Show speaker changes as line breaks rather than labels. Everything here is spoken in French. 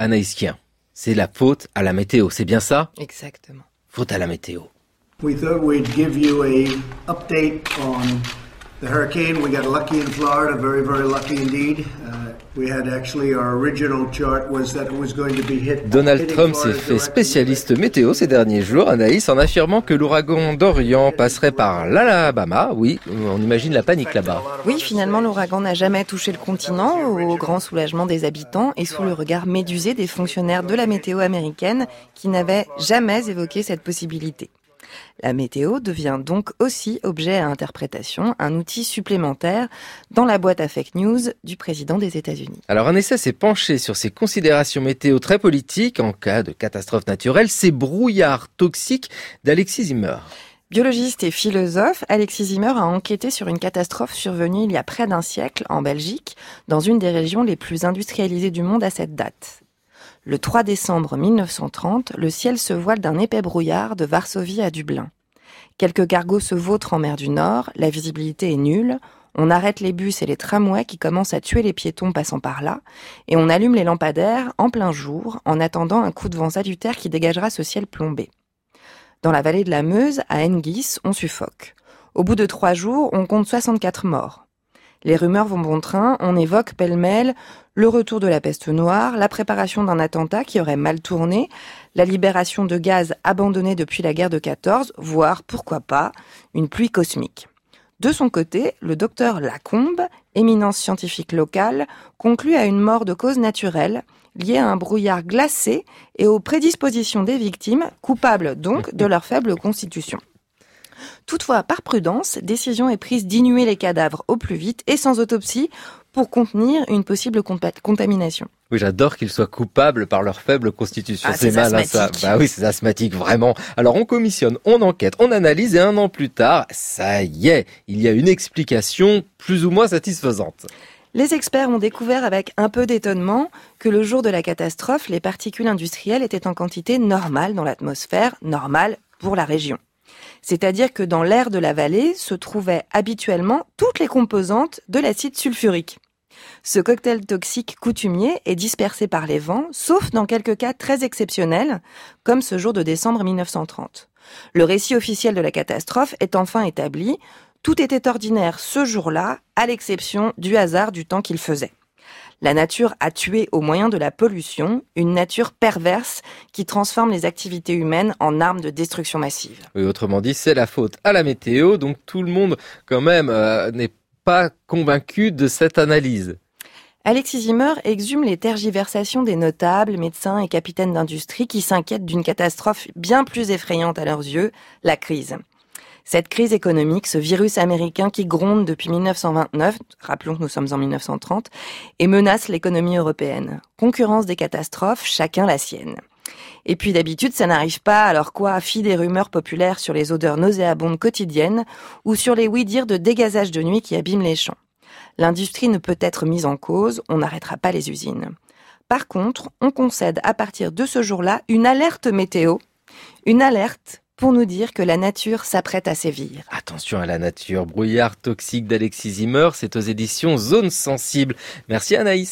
Anaïs Kien, c'est la faute à la météo, c'est bien ça?
Exactement.
Faute à la météo.
We thought we'd give you a update on the hurricane. We got lucky in Florida, very, very lucky indeed. Uh, we had actually our original chart was that it was going to be hit.
Donald Trump s'est fait spécialiste météo ces derniers jours, Anaïs, en affirmant que l'ouragan d'Orient passerait par l'Alabama. Oui, on imagine la panique là-bas.
Oui, finalement, l'ouragan n'a jamais touché le continent, au grand soulagement des habitants et sous le regard médusé des fonctionnaires de la météo américaine qui n'avaient jamais évoqué cette possibilité. La météo devient donc aussi objet à interprétation, un outil supplémentaire dans la boîte à fake news du président des États-Unis.
Alors un essai s'est penché sur ces considérations météo très politiques en cas de catastrophe naturelle, ces brouillards toxiques d'Alexis Zimmer.
Biologiste et philosophe, Alexis Zimmer a enquêté sur une catastrophe survenue il y a près d'un siècle en Belgique, dans une des régions les plus industrialisées du monde à cette date. Le 3 décembre 1930, le ciel se voile d'un épais brouillard de Varsovie à Dublin. Quelques cargos se vautrent en mer du Nord, la visibilité est nulle, on arrête les bus et les tramways qui commencent à tuer les piétons passant par là, et on allume les lampadaires en plein jour en attendant un coup de vent salutaire qui dégagera ce ciel plombé. Dans la vallée de la Meuse, à Engis, on suffoque. Au bout de trois jours, on compte 64 morts. Les rumeurs vont bon train, on évoque pêle-mêle le retour de la peste noire, la préparation d'un attentat qui aurait mal tourné, la libération de gaz abandonnés depuis la guerre de 14, voire, pourquoi pas, une pluie cosmique. De son côté, le docteur Lacombe, éminence scientifique locale, conclut à une mort de cause naturelle, liée à un brouillard glacé et aux prédispositions des victimes, coupables donc de leur faible constitution. Toutefois, par prudence, décision est prise d'inhumer les cadavres au plus vite et sans autopsie pour contenir une possible contamination.
Oui, j'adore qu'ils soient coupables par leur faible constitution.
Ah, c'est
malin ça. Bah oui, c'est asthmatique, vraiment. Alors on commissionne, on enquête, on analyse et un an plus tard, ça y est, il y a une explication plus ou moins satisfaisante.
Les experts ont découvert avec un peu d'étonnement que le jour de la catastrophe, les particules industrielles étaient en quantité normale dans l'atmosphère, normale pour la région. C'est-à-dire que dans l'air de la vallée se trouvaient habituellement toutes les composantes de l'acide sulfurique. Ce cocktail toxique coutumier est dispersé par les vents, sauf dans quelques cas très exceptionnels, comme ce jour de décembre 1930. Le récit officiel de la catastrophe est enfin établi. Tout était ordinaire ce jour-là, à l'exception du hasard du temps qu'il faisait. La nature a tué au moyen de la pollution, une nature perverse qui transforme les activités humaines en armes de destruction massive.
Oui, autrement dit, c'est la faute à la météo, donc tout le monde quand même euh, n'est pas convaincu de cette analyse.
Alexis Zimmer exhume les tergiversations des notables, médecins et capitaines d'industrie qui s'inquiètent d'une catastrophe bien plus effrayante à leurs yeux, la crise. Cette crise économique, ce virus américain qui gronde depuis 1929, rappelons que nous sommes en 1930, et menace l'économie européenne. Concurrence des catastrophes, chacun la sienne. Et puis d'habitude, ça n'arrive pas, alors quoi, fille des rumeurs populaires sur les odeurs nauséabondes quotidiennes ou sur les oui-dire de dégazage de nuit qui abîment les champs. L'industrie ne peut être mise en cause, on n'arrêtera pas les usines. Par contre, on concède à partir de ce jour-là une alerte météo, une alerte pour nous dire que la nature s'apprête à sévir.
Attention à la nature, brouillard toxique d'Alexis Zimmer, c'est aux éditions Zone Sensible. Merci Anaïs.